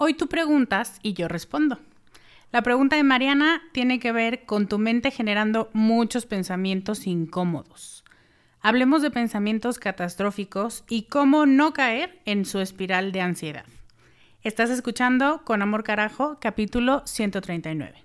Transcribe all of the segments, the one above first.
Hoy tú preguntas y yo respondo. La pregunta de Mariana tiene que ver con tu mente generando muchos pensamientos incómodos. Hablemos de pensamientos catastróficos y cómo no caer en su espiral de ansiedad. Estás escuchando Con Amor Carajo, capítulo 139.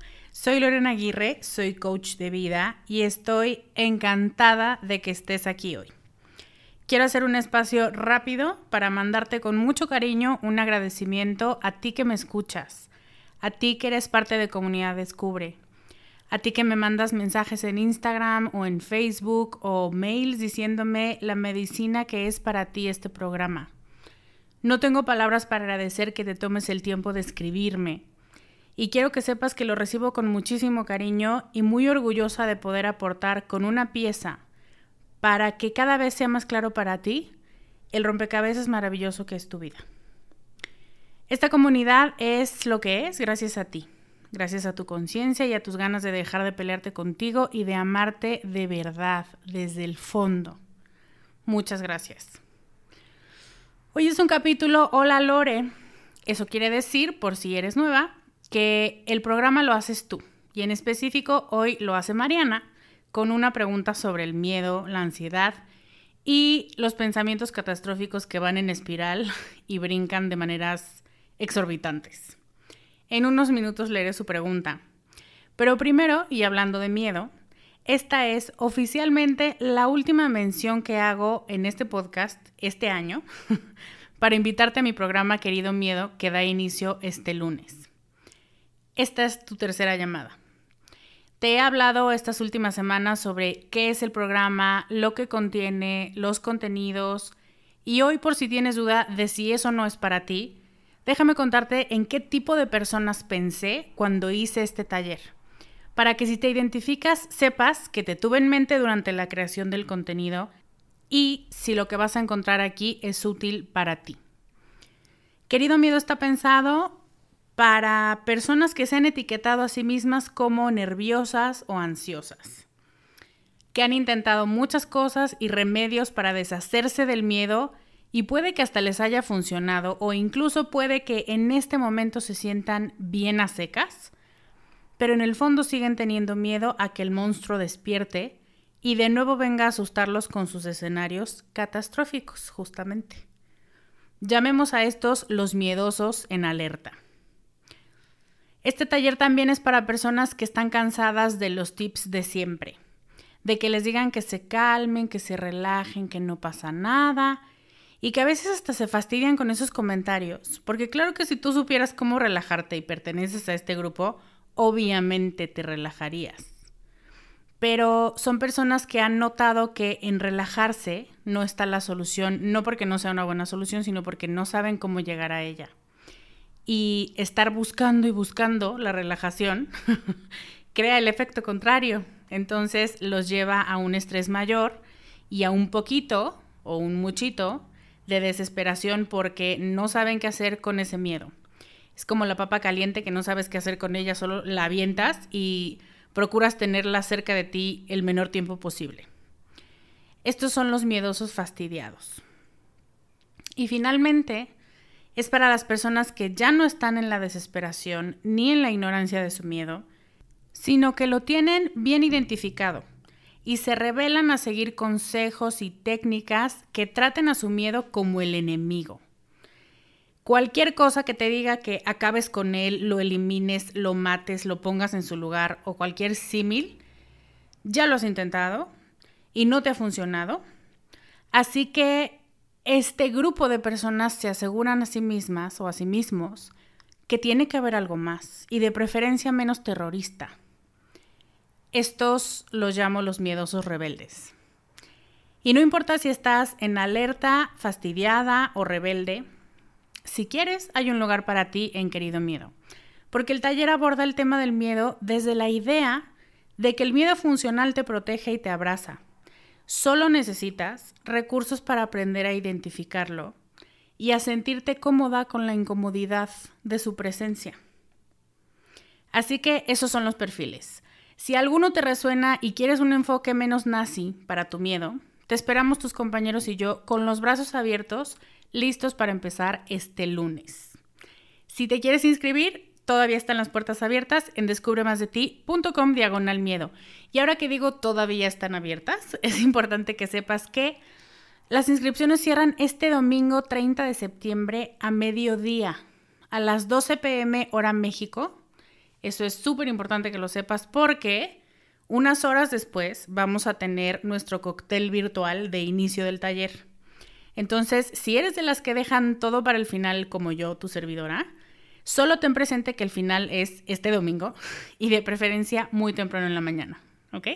soy Lorena Aguirre, soy coach de vida y estoy encantada de que estés aquí hoy. Quiero hacer un espacio rápido para mandarte con mucho cariño un agradecimiento a ti que me escuchas, a ti que eres parte de Comunidad Descubre, a ti que me mandas mensajes en Instagram o en Facebook o mails diciéndome la medicina que es para ti este programa. No tengo palabras para agradecer que te tomes el tiempo de escribirme, y quiero que sepas que lo recibo con muchísimo cariño y muy orgullosa de poder aportar con una pieza para que cada vez sea más claro para ti el rompecabezas maravilloso que es tu vida. Esta comunidad es lo que es gracias a ti, gracias a tu conciencia y a tus ganas de dejar de pelearte contigo y de amarte de verdad, desde el fondo. Muchas gracias. Hoy es un capítulo Hola Lore. Eso quiere decir, por si eres nueva, que el programa lo haces tú y en específico hoy lo hace Mariana con una pregunta sobre el miedo, la ansiedad y los pensamientos catastróficos que van en espiral y brincan de maneras exorbitantes. En unos minutos leeré su pregunta. Pero primero, y hablando de miedo, esta es oficialmente la última mención que hago en este podcast este año para invitarte a mi programa Querido Miedo que da inicio este lunes. Esta es tu tercera llamada. Te he hablado estas últimas semanas sobre qué es el programa, lo que contiene, los contenidos, y hoy por si tienes duda de si eso no es para ti, déjame contarte en qué tipo de personas pensé cuando hice este taller, para que si te identificas sepas que te tuve en mente durante la creación del contenido y si lo que vas a encontrar aquí es útil para ti. Querido miedo está pensado para personas que se han etiquetado a sí mismas como nerviosas o ansiosas, que han intentado muchas cosas y remedios para deshacerse del miedo y puede que hasta les haya funcionado o incluso puede que en este momento se sientan bien a secas, pero en el fondo siguen teniendo miedo a que el monstruo despierte y de nuevo venga a asustarlos con sus escenarios catastróficos, justamente. Llamemos a estos los miedosos en alerta. Este taller también es para personas que están cansadas de los tips de siempre, de que les digan que se calmen, que se relajen, que no pasa nada y que a veces hasta se fastidian con esos comentarios, porque claro que si tú supieras cómo relajarte y perteneces a este grupo, obviamente te relajarías. Pero son personas que han notado que en relajarse no está la solución, no porque no sea una buena solución, sino porque no saben cómo llegar a ella. Y estar buscando y buscando la relajación crea el efecto contrario. Entonces los lleva a un estrés mayor y a un poquito o un muchito de desesperación porque no saben qué hacer con ese miedo. Es como la papa caliente que no sabes qué hacer con ella, solo la avientas y procuras tenerla cerca de ti el menor tiempo posible. Estos son los miedosos fastidiados. Y finalmente, es para las personas que ya no están en la desesperación ni en la ignorancia de su miedo, sino que lo tienen bien identificado y se revelan a seguir consejos y técnicas que traten a su miedo como el enemigo. Cualquier cosa que te diga que acabes con él, lo elimines, lo mates, lo pongas en su lugar o cualquier símil, ya lo has intentado y no te ha funcionado. Así que este grupo de personas se aseguran a sí mismas o a sí mismos que tiene que haber algo más y de preferencia menos terrorista. Estos los llamo los miedosos rebeldes. Y no importa si estás en alerta, fastidiada o rebelde, si quieres, hay un lugar para ti en Querido Miedo. Porque el taller aborda el tema del miedo desde la idea de que el miedo funcional te protege y te abraza. Solo necesitas recursos para aprender a identificarlo y a sentirte cómoda con la incomodidad de su presencia. Así que esos son los perfiles. Si alguno te resuena y quieres un enfoque menos nazi para tu miedo, te esperamos tus compañeros y yo con los brazos abiertos, listos para empezar este lunes. Si te quieres inscribir, todavía están las puertas abiertas en descubremasdeti.com diagonal miedo. Y ahora que digo todavía están abiertas, es importante que sepas que las inscripciones cierran este domingo 30 de septiembre a mediodía, a las 12 pm hora México, eso es súper importante que lo sepas porque unas horas después vamos a tener nuestro cóctel virtual de inicio del taller. Entonces, si eres de las que dejan todo para el final como yo, tu servidora, solo ten presente que el final es este domingo y de preferencia muy temprano en la mañana, ¿ok?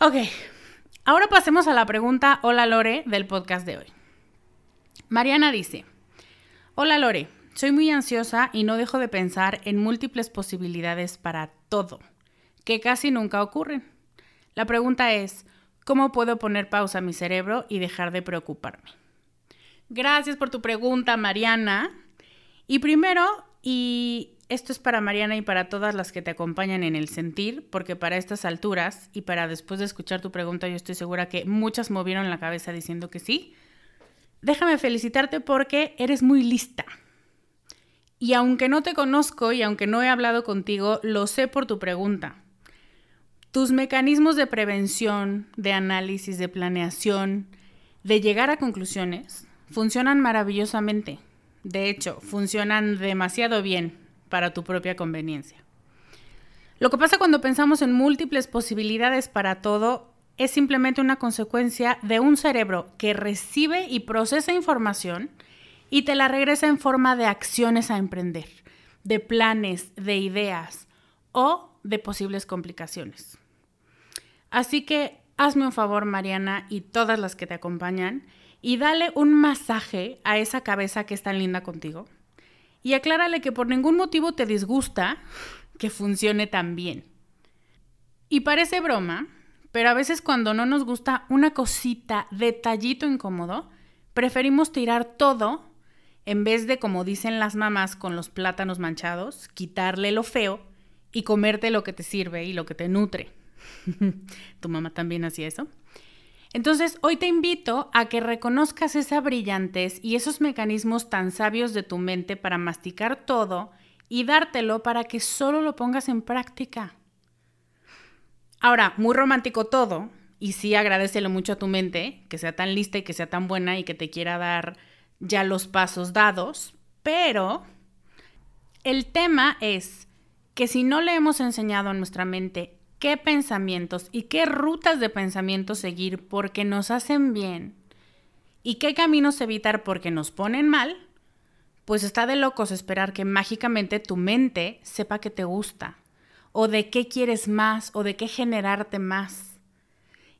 Ok, ahora pasemos a la pregunta Hola Lore del podcast de hoy. Mariana dice, Hola Lore, soy muy ansiosa y no dejo de pensar en múltiples posibilidades para todo, que casi nunca ocurren. La pregunta es, ¿cómo puedo poner pausa a mi cerebro y dejar de preocuparme? Gracias por tu pregunta, Mariana. Y primero, y esto es para Mariana y para todas las que te acompañan en el sentir, porque para estas alturas y para después de escuchar tu pregunta, yo estoy segura que muchas movieron la cabeza diciendo que sí. Déjame felicitarte porque eres muy lista. Y aunque no te conozco y aunque no he hablado contigo, lo sé por tu pregunta. Tus mecanismos de prevención, de análisis, de planeación, de llegar a conclusiones, funcionan maravillosamente. De hecho, funcionan demasiado bien para tu propia conveniencia. Lo que pasa cuando pensamos en múltiples posibilidades para todo es simplemente una consecuencia de un cerebro que recibe y procesa información y te la regresa en forma de acciones a emprender, de planes, de ideas o de posibles complicaciones. Así que hazme un favor, Mariana, y todas las que te acompañan, y dale un masaje a esa cabeza que es tan linda contigo. Y aclárale que por ningún motivo te disgusta que funcione tan bien. Y parece broma, pero a veces cuando no nos gusta una cosita, detallito incómodo, preferimos tirar todo en vez de, como dicen las mamás con los plátanos manchados, quitarle lo feo y comerte lo que te sirve y lo que te nutre. ¿Tu mamá también hacía eso? Entonces, hoy te invito a que reconozcas esa brillantez y esos mecanismos tan sabios de tu mente para masticar todo y dártelo para que solo lo pongas en práctica. Ahora, muy romántico todo, y sí agradecelo mucho a tu mente, que sea tan lista y que sea tan buena y que te quiera dar ya los pasos dados, pero El tema es que si no le hemos enseñado a nuestra mente qué pensamientos y qué rutas de pensamiento seguir porque nos hacen bien y qué caminos evitar porque nos ponen mal, pues está de locos esperar que mágicamente tu mente sepa que te gusta, o de qué quieres más, o de qué generarte más.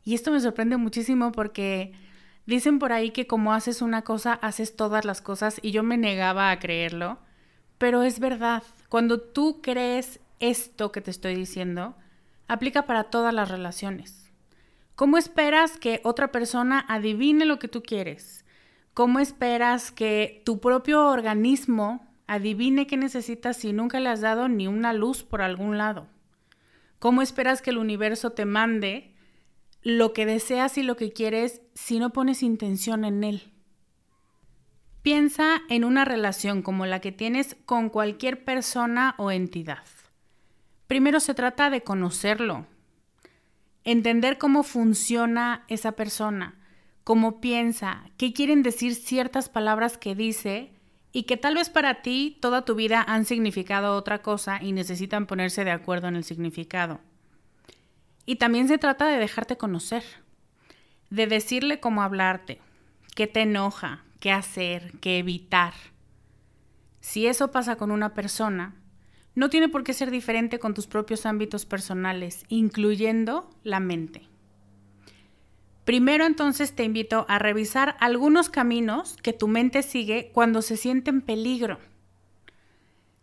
Y esto me sorprende muchísimo porque dicen por ahí que como haces una cosa, haces todas las cosas, y yo me negaba a creerlo, pero es verdad, cuando tú crees esto que te estoy diciendo, aplica para todas las relaciones. ¿Cómo esperas que otra persona adivine lo que tú quieres? ¿Cómo esperas que tu propio organismo adivine qué necesitas si nunca le has dado ni una luz por algún lado? ¿Cómo esperas que el universo te mande lo que deseas y lo que quieres si no pones intención en él? Piensa en una relación como la que tienes con cualquier persona o entidad. Primero se trata de conocerlo, entender cómo funciona esa persona, cómo piensa, qué quieren decir ciertas palabras que dice y que tal vez para ti toda tu vida han significado otra cosa y necesitan ponerse de acuerdo en el significado. Y también se trata de dejarte conocer, de decirle cómo hablarte, qué te enoja, qué hacer, qué evitar. Si eso pasa con una persona, no tiene por qué ser diferente con tus propios ámbitos personales, incluyendo la mente. Primero entonces te invito a revisar algunos caminos que tu mente sigue cuando se siente en peligro.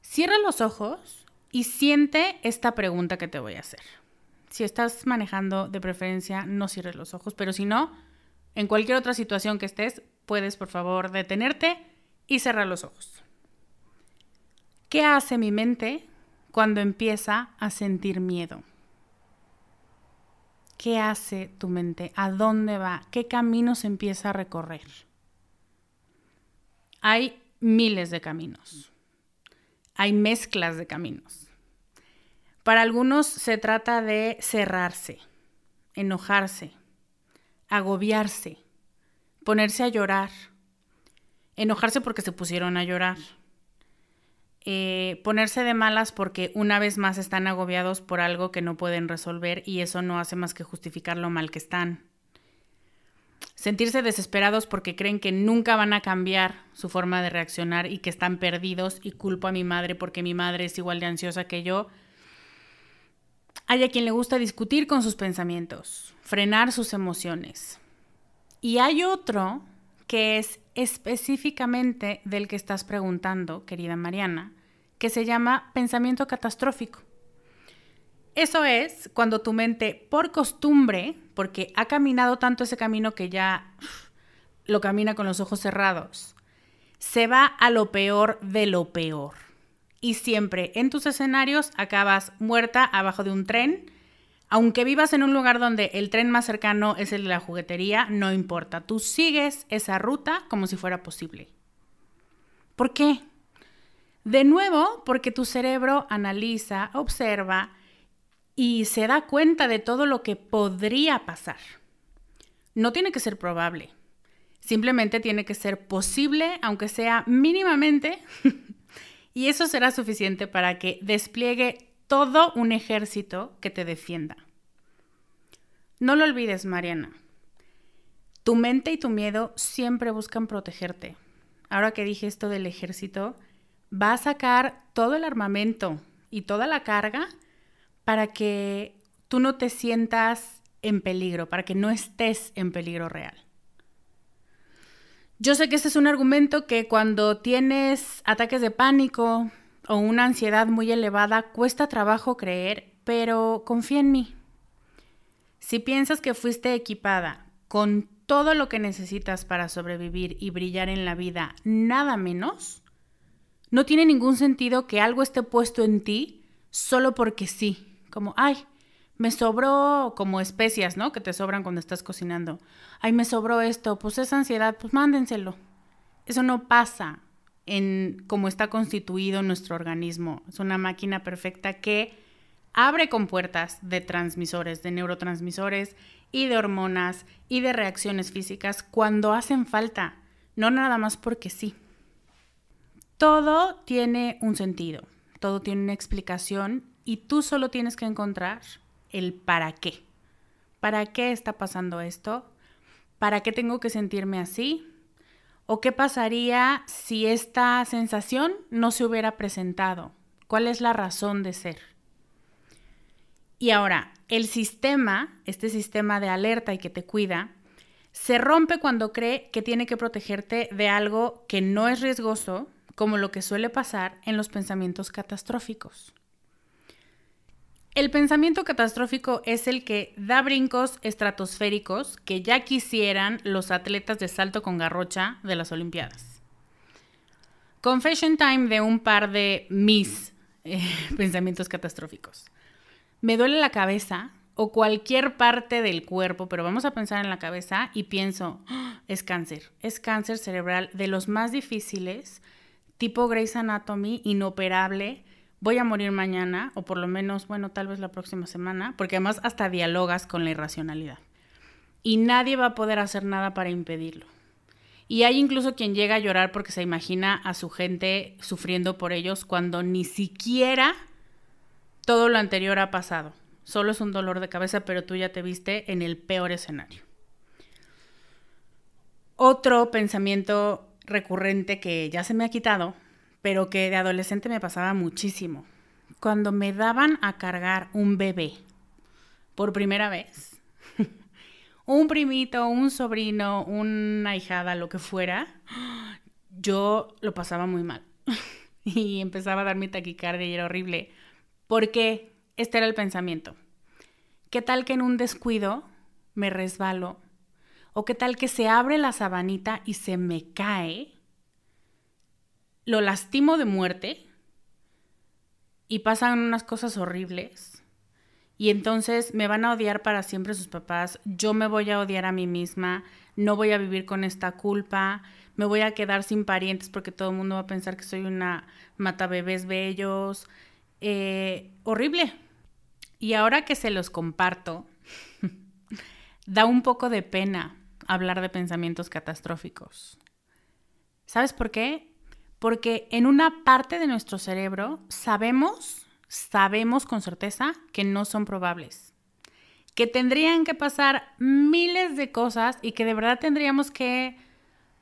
Cierra los ojos y siente esta pregunta que te voy a hacer. Si estás manejando de preferencia, no cierres los ojos, pero si no, en cualquier otra situación que estés, puedes por favor detenerte y cerrar los ojos. ¿Qué hace mi mente cuando empieza a sentir miedo? ¿Qué hace tu mente? ¿A dónde va? ¿Qué caminos empieza a recorrer? Hay miles de caminos. Hay mezclas de caminos. Para algunos se trata de cerrarse, enojarse, agobiarse, ponerse a llorar, enojarse porque se pusieron a llorar eh, ponerse de malas porque una vez más están agobiados por algo que no pueden resolver y eso no hace más que justificar lo mal que están. Sentirse desesperados porque creen que nunca van a cambiar su forma de reaccionar y que están perdidos y culpo a mi madre porque mi madre es igual de ansiosa que yo. Hay a quien le gusta discutir con sus pensamientos, frenar sus emociones. Y hay otro que es específicamente del que estás preguntando, querida Mariana, que se llama pensamiento catastrófico. Eso es cuando tu mente, por costumbre, porque ha caminado tanto ese camino que ya lo camina con los ojos cerrados, se va a lo peor de lo peor. Y siempre en tus escenarios acabas muerta abajo de un tren aunque vivas en un lugar donde el tren más cercano es el de la juguetería, no importa. Tú sigues esa ruta como si fuera posible. ¿Por qué? De nuevo, porque tu cerebro analiza, observa y se da cuenta de todo lo que podría pasar. No tiene que ser probable. Simplemente tiene que ser posible, aunque sea mínimamente, y eso será suficiente para que despliegue todo un ejército que te defienda. No lo olvides, Mariana. Tu mente y tu miedo siempre buscan protegerte. Ahora que dije esto del ejército, va a sacar todo el armamento y toda la carga para que tú no te sientas en peligro, para que no estés en peligro real. Yo sé que ese es un argumento que cuando tienes ataques de pánico, o una ansiedad muy elevada cuesta trabajo creer, pero confía en mí. Si piensas que fuiste equipada con todo lo que necesitas para sobrevivir y brillar en la vida, nada menos, no tiene ningún sentido que algo esté puesto en ti solo porque sí, como, ay, me sobró como especias, ¿no? Que te sobran cuando estás cocinando. Ay, me sobró esto, pues esa ansiedad, pues mándenselo. Eso no pasa en cómo está constituido nuestro organismo. Es una máquina perfecta que abre con puertas de transmisores, de neurotransmisores y de hormonas y de reacciones físicas cuando hacen falta, no nada más porque sí. Todo tiene un sentido, todo tiene una explicación y tú solo tienes que encontrar el para qué. ¿Para qué está pasando esto? ¿Para qué tengo que sentirme así? ¿O qué pasaría si esta sensación no se hubiera presentado? ¿Cuál es la razón de ser? Y ahora, el sistema, este sistema de alerta y que te cuida, se rompe cuando cree que tiene que protegerte de algo que no es riesgoso, como lo que suele pasar en los pensamientos catastróficos. El pensamiento catastrófico es el que da brincos estratosféricos que ya quisieran los atletas de salto con garrocha de las Olimpiadas. Confession time de un par de mis eh, pensamientos catastróficos. Me duele la cabeza o cualquier parte del cuerpo, pero vamos a pensar en la cabeza y pienso, ¡Ah! es cáncer, es cáncer cerebral de los más difíciles, tipo Grey's Anatomy, inoperable, voy a morir mañana, o por lo menos, bueno, tal vez la próxima semana, porque además hasta dialogas con la irracionalidad. Y nadie va a poder hacer nada para impedirlo. Y hay incluso quien llega a llorar porque se imagina a su gente sufriendo por ellos cuando ni siquiera todo lo anterior ha pasado. Solo es un dolor de cabeza, pero tú ya te viste en el peor escenario. Otro pensamiento recurrente que ya se me ha quitado pero que de adolescente me pasaba muchísimo. Cuando me daban a cargar un bebé por primera vez, un primito, un sobrino, una hijada, lo que fuera, yo lo pasaba muy mal. y empezaba a dar mi taquicardia y era horrible. Porque este era el pensamiento. ¿Qué tal que en un descuido me resbalo? ¿O qué tal que se abre la sabanita y se me cae? Lo lastimo de muerte y pasan unas cosas horribles y entonces me van a odiar para siempre sus papás, yo me voy a odiar a mí misma, no voy a vivir con esta culpa, me voy a quedar sin parientes porque todo el mundo va a pensar que soy una mata bebés bellos, eh, horrible. Y ahora que se los comparto, da un poco de pena hablar de pensamientos catastróficos. ¿Sabes por qué? Porque en una parte de nuestro cerebro sabemos, sabemos con certeza que no son probables, que tendrían que pasar miles de cosas y que de verdad tendríamos que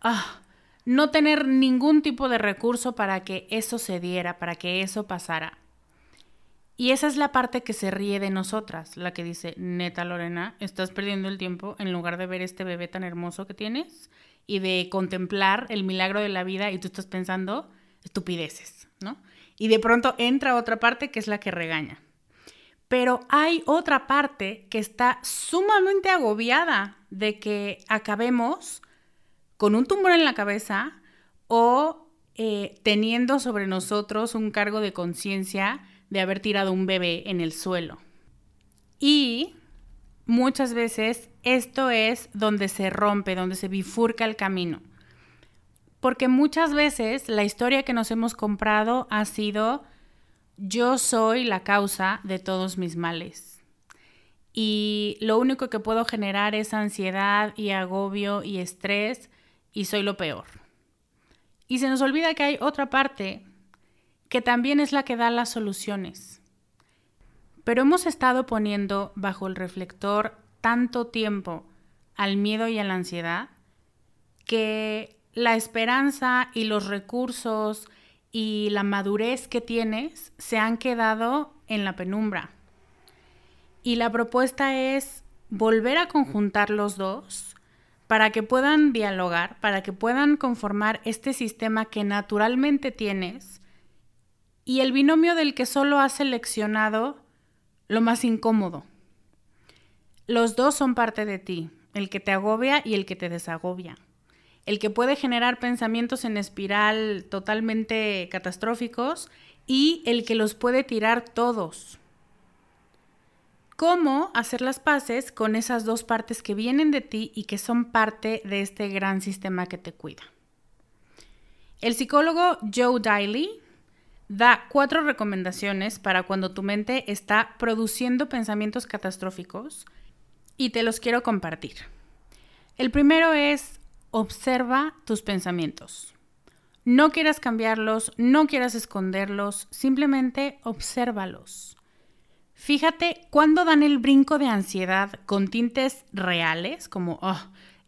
ah, no tener ningún tipo de recurso para que eso se diera, para que eso pasara. Y esa es la parte que se ríe de nosotras, la que dice, neta Lorena, estás perdiendo el tiempo en lugar de ver este bebé tan hermoso que tienes y de contemplar el milagro de la vida y tú estás pensando estupideces, ¿no? Y de pronto entra otra parte que es la que regaña. Pero hay otra parte que está sumamente agobiada de que acabemos con un tumor en la cabeza o eh, teniendo sobre nosotros un cargo de conciencia de haber tirado un bebé en el suelo. Y muchas veces esto es donde se rompe, donde se bifurca el camino. Porque muchas veces la historia que nos hemos comprado ha sido yo soy la causa de todos mis males. Y lo único que puedo generar es ansiedad y agobio y estrés y soy lo peor. Y se nos olvida que hay otra parte que también es la que da las soluciones. Pero hemos estado poniendo bajo el reflector tanto tiempo al miedo y a la ansiedad que la esperanza y los recursos y la madurez que tienes se han quedado en la penumbra. Y la propuesta es volver a conjuntar los dos para que puedan dialogar, para que puedan conformar este sistema que naturalmente tienes y el binomio del que solo has seleccionado lo más incómodo. Los dos son parte de ti, el que te agobia y el que te desagobia. El que puede generar pensamientos en espiral totalmente catastróficos y el que los puede tirar todos. ¿Cómo hacer las paces con esas dos partes que vienen de ti y que son parte de este gran sistema que te cuida? El psicólogo Joe Daly da cuatro recomendaciones para cuando tu mente está produciendo pensamientos catastróficos y te los quiero compartir. El primero es observa tus pensamientos. No quieras cambiarlos, no quieras esconderlos, simplemente obsérvalos. Fíjate cuándo dan el brinco de ansiedad con tintes reales, como, oh,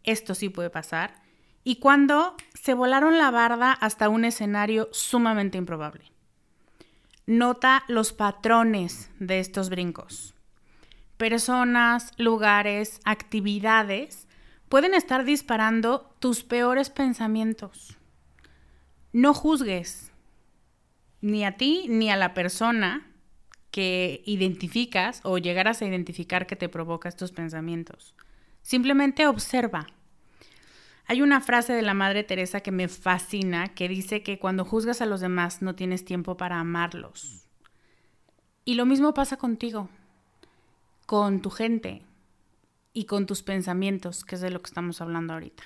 esto sí puede pasar, y cuando se volaron la barda hasta un escenario sumamente improbable. Nota los patrones de estos brincos. Personas, lugares, actividades pueden estar disparando tus peores pensamientos. No juzgues ni a ti ni a la persona que identificas o llegaras a identificar que te provoca estos pensamientos. Simplemente observa. Hay una frase de la Madre Teresa que me fascina que dice que cuando juzgas a los demás no tienes tiempo para amarlos. Y lo mismo pasa contigo, con tu gente y con tus pensamientos, que es de lo que estamos hablando ahorita.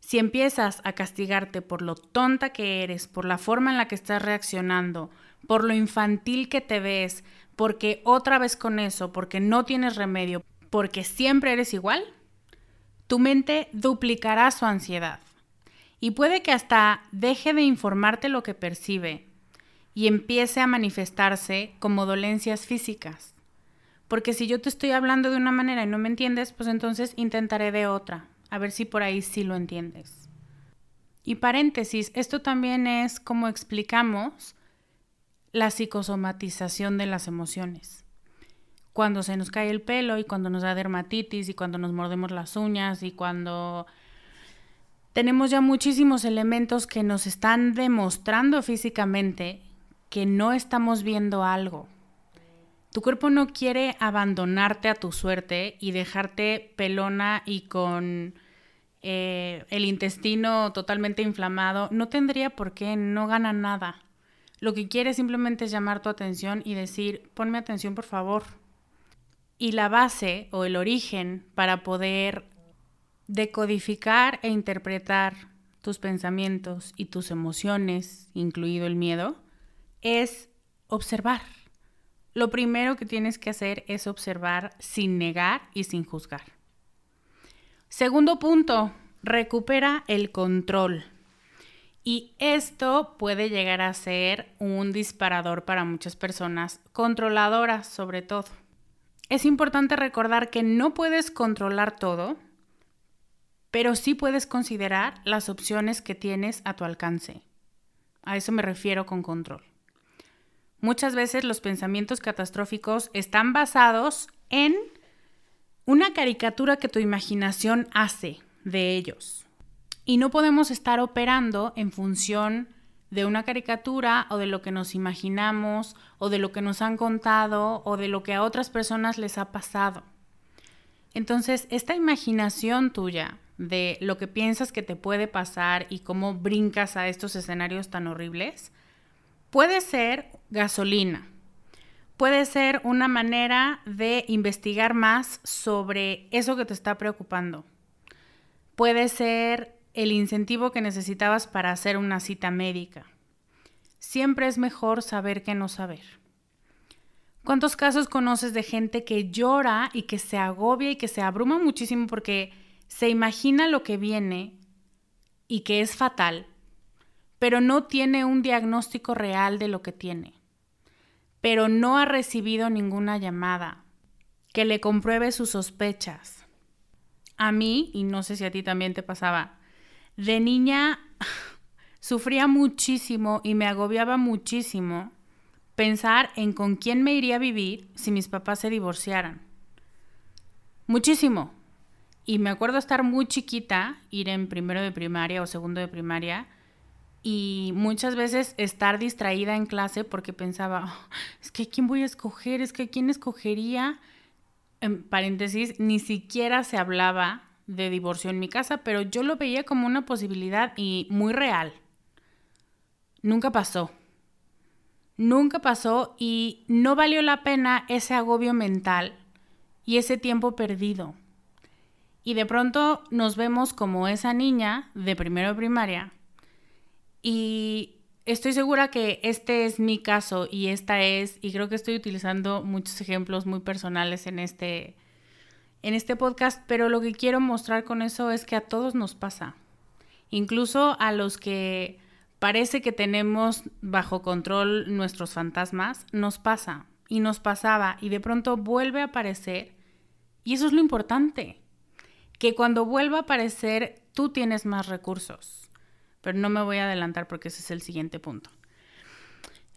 Si empiezas a castigarte por lo tonta que eres, por la forma en la que estás reaccionando, por lo infantil que te ves, porque otra vez con eso, porque no tienes remedio, porque siempre eres igual, tu mente duplicará su ansiedad. Y puede que hasta deje de informarte lo que percibe y empiece a manifestarse como dolencias físicas. Porque si yo te estoy hablando de una manera y no me entiendes, pues entonces intentaré de otra. A ver si por ahí sí lo entiendes. Y paréntesis, esto también es como explicamos la psicosomatización de las emociones cuando se nos cae el pelo y cuando nos da dermatitis y cuando nos mordemos las uñas y cuando tenemos ya muchísimos elementos que nos están demostrando físicamente que no estamos viendo algo. Tu cuerpo no quiere abandonarte a tu suerte y dejarte pelona y con eh, el intestino totalmente inflamado. No tendría por qué, no gana nada. Lo que quiere simplemente es llamar tu atención y decir, ponme atención por favor, y la base o el origen para poder decodificar e interpretar tus pensamientos y tus emociones, incluido el miedo, es observar. Lo primero que tienes que hacer es observar sin negar y sin juzgar. Segundo punto, recupera el control. Y esto puede llegar a ser un disparador para muchas personas, controladoras sobre todo es importante recordar que no puedes controlar todo, pero sí puedes considerar las opciones que tienes a tu alcance. A eso me refiero con control. Muchas veces los pensamientos catastróficos están basados en una caricatura que tu imaginación hace de ellos. Y no podemos estar operando en función de una caricatura o de lo que nos imaginamos o de lo que nos han contado o de lo que a otras personas les ha pasado. Entonces, esta imaginación tuya de lo que piensas que te puede pasar y cómo brincas a estos escenarios tan horribles, puede ser gasolina. Puede ser una manera de investigar más sobre eso que te está preocupando. Puede ser el incentivo que necesitabas para hacer una cita médica. Siempre es mejor saber que no saber. ¿Cuántos casos conoces de gente que llora y que se agobia y que se abruma muchísimo porque se imagina lo que viene y que es fatal, pero no tiene un diagnóstico real de lo que tiene? Pero no ha recibido ninguna llamada que le compruebe sus sospechas. A mí, y no sé si a ti también te pasaba, de niña sufría muchísimo y me agobiaba muchísimo pensar en con quién me iría a vivir si mis papás se divorciaran. Muchísimo. Y me acuerdo estar muy chiquita, ir en primero de primaria o segundo de primaria, y muchas veces estar distraída en clase porque pensaba, oh, es que quién voy a escoger, es que quién escogería. En paréntesis, ni siquiera se hablaba de divorcio en mi casa, pero yo lo veía como una posibilidad y muy real. Nunca pasó. Nunca pasó y no valió la pena ese agobio mental y ese tiempo perdido. Y de pronto nos vemos como esa niña de primero de primaria y estoy segura que este es mi caso y esta es, y creo que estoy utilizando muchos ejemplos muy personales en este, en este podcast, pero lo que quiero mostrar con eso es que a todos nos pasa, incluso a los que parece que tenemos bajo control nuestros fantasmas, nos pasa y nos pasaba y de pronto vuelve a aparecer. Y eso es lo importante, que cuando vuelva a aparecer tú tienes más recursos. Pero no me voy a adelantar porque ese es el siguiente punto.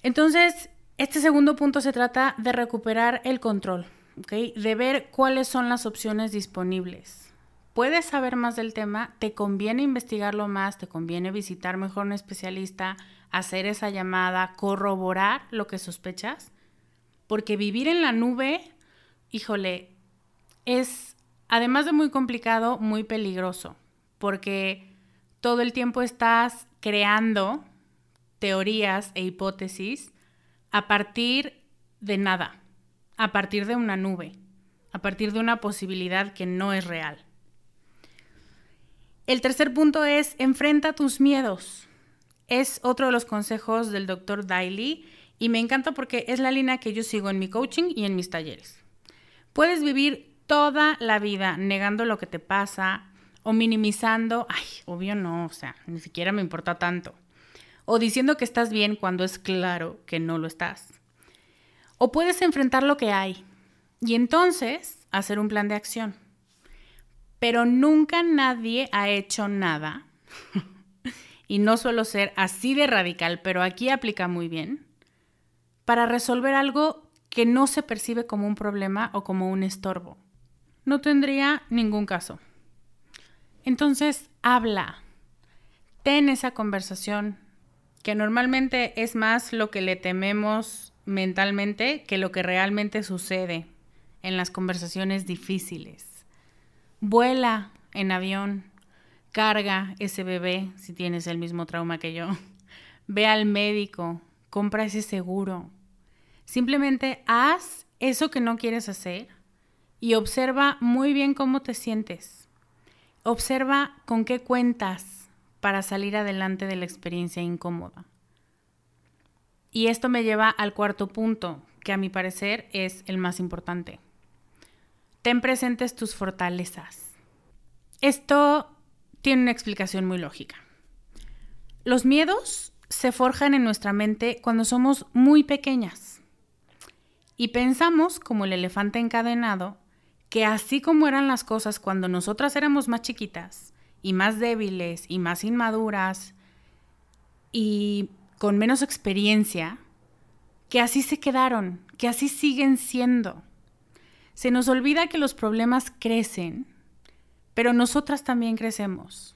Entonces, este segundo punto se trata de recuperar el control, de ver cuáles son las opciones disponibles. Puedes saber más del tema, te conviene investigarlo más, te conviene visitar mejor un especialista, hacer esa llamada, corroborar lo que sospechas, porque vivir en la nube, híjole, es además de muy complicado, muy peligroso, porque todo el tiempo estás creando teorías e hipótesis a partir de nada, a partir de una nube, a partir de una posibilidad que no es real. El tercer punto es enfrenta tus miedos. Es otro de los consejos del doctor Daly y me encanta porque es la línea que yo sigo en mi coaching y en mis talleres. Puedes vivir toda la vida negando lo que te pasa o minimizando, ay, obvio no, o sea, ni siquiera me importa tanto. O diciendo que estás bien cuando es claro que no lo estás. O puedes enfrentar lo que hay y entonces hacer un plan de acción. Pero nunca nadie ha hecho nada. y no suelo ser así de radical, pero aquí aplica muy bien. Para resolver algo que no se percibe como un problema o como un estorbo no tendría ningún caso. Entonces, habla. Ten esa conversación, que normalmente es más lo que le tememos mentalmente que lo que realmente sucede en las conversaciones difíciles. Vuela en avión, carga ese bebé si tienes el mismo trauma que yo. Ve al médico, compra ese seguro. Simplemente haz eso que no quieres hacer y observa muy bien cómo te sientes. Observa con qué cuentas para salir adelante de la experiencia incómoda. Y esto me lleva al cuarto punto, que a mi parecer es el más importante. Ten presentes tus fortalezas. Esto tiene una explicación muy lógica. Los miedos se forjan en nuestra mente cuando somos muy pequeñas y pensamos, como el elefante encadenado, que así como eran las cosas cuando nosotras éramos más chiquitas y más débiles y más inmaduras y con menos experiencia, que así se quedaron, que así siguen siendo. Se nos olvida que los problemas crecen, pero nosotras también crecemos.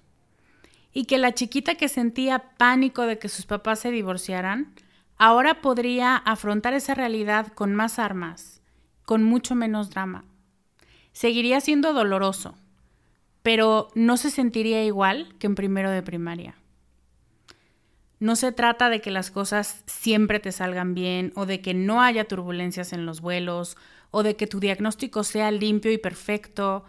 Y que la chiquita que sentía pánico de que sus papás se divorciaran, ahora podría afrontar esa realidad con más armas, con mucho menos drama. Seguiría siendo doloroso, pero no se sentiría igual que en primero de primaria. No se trata de que las cosas siempre te salgan bien o de que no haya turbulencias en los vuelos o de que tu diagnóstico sea limpio y perfecto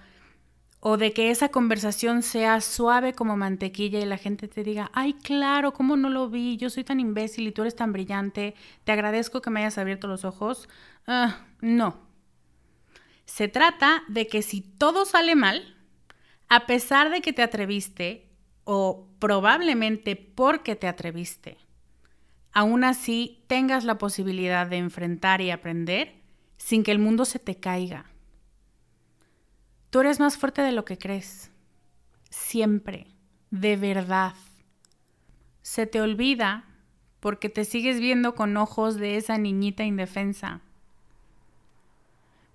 o de que esa conversación sea suave como mantequilla y la gente te diga, ay, claro, ¿cómo no lo vi? Yo soy tan imbécil y tú eres tan brillante, te agradezco que me hayas abierto los ojos. Ah, no, se trata de que si todo sale mal, a pesar de que te atreviste, o probablemente porque te atreviste, aún así tengas la posibilidad de enfrentar y aprender sin que el mundo se te caiga. Tú eres más fuerte de lo que crees. Siempre. De verdad. Se te olvida porque te sigues viendo con ojos de esa niñita indefensa.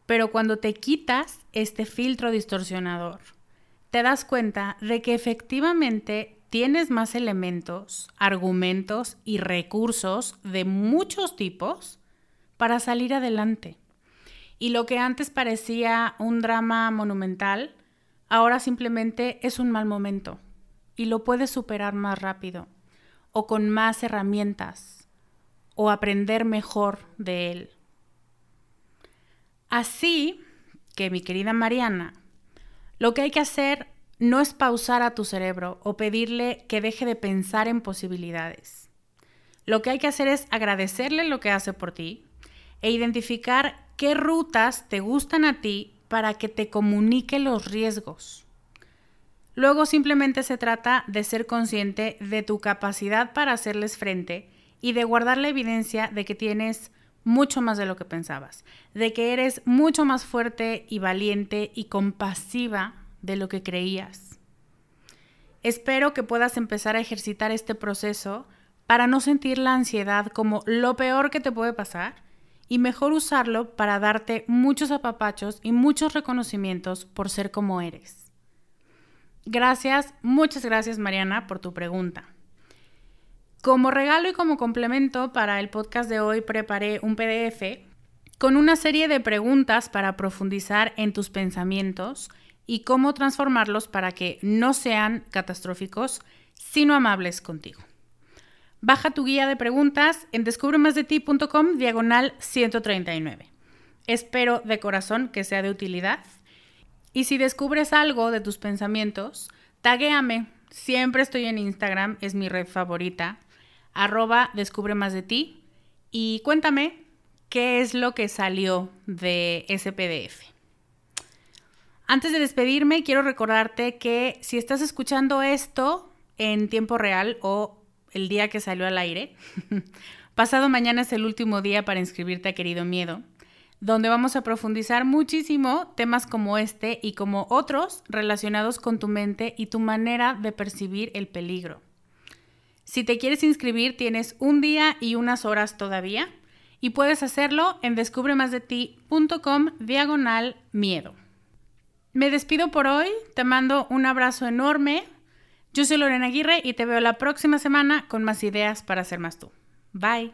Pero cuando te quitas este filtro distorsionador, te das cuenta de que efectivamente tienes más elementos, argumentos y recursos de muchos tipos para salir adelante. Y lo que antes parecía un drama monumental, ahora simplemente es un mal momento y lo puedes superar más rápido o con más herramientas o aprender mejor de él. Así que, mi querida Mariana, lo que hay que hacer no es pausar a tu cerebro o pedirle que deje de pensar en posibilidades. Lo que hay que hacer es agradecerle lo que hace por ti e identificar qué rutas te gustan a ti para que te comunique los riesgos. Luego simplemente se trata de ser consciente de tu capacidad para hacerles frente y de guardar la evidencia de que tienes mucho más de lo que pensabas, de que eres mucho más fuerte y valiente y compasiva de lo que creías. Espero que puedas empezar a ejercitar este proceso para no sentir la ansiedad como lo peor que te puede pasar y mejor usarlo para darte muchos apapachos y muchos reconocimientos por ser como eres. Gracias, muchas gracias Mariana por tu pregunta. Como regalo y como complemento para el podcast de hoy preparé un PDF con una serie de preguntas para profundizar en tus pensamientos y cómo transformarlos para que no sean catastróficos, sino amables contigo. Baja tu guía de preguntas en descubremasdeti.com diagonal 139. Espero de corazón que sea de utilidad. Y si descubres algo de tus pensamientos, taguéame. Siempre estoy en Instagram, es mi red favorita. Arroba descubre más de ti. Y cuéntame qué es lo que salió de ese PDF. Antes de despedirme, quiero recordarte que si estás escuchando esto en tiempo real o el día que salió al aire. Pasado mañana es el último día para inscribirte a Querido Miedo, donde vamos a profundizar muchísimo temas como este y como otros relacionados con tu mente y tu manera de percibir el peligro. Si te quieres inscribir, tienes un día y unas horas todavía y puedes hacerlo en descubremasdeti.com diagonal miedo. Me despido por hoy, te mando un abrazo enorme, yo soy Lorena Aguirre y te veo la próxima semana con más ideas para ser más tú. Bye.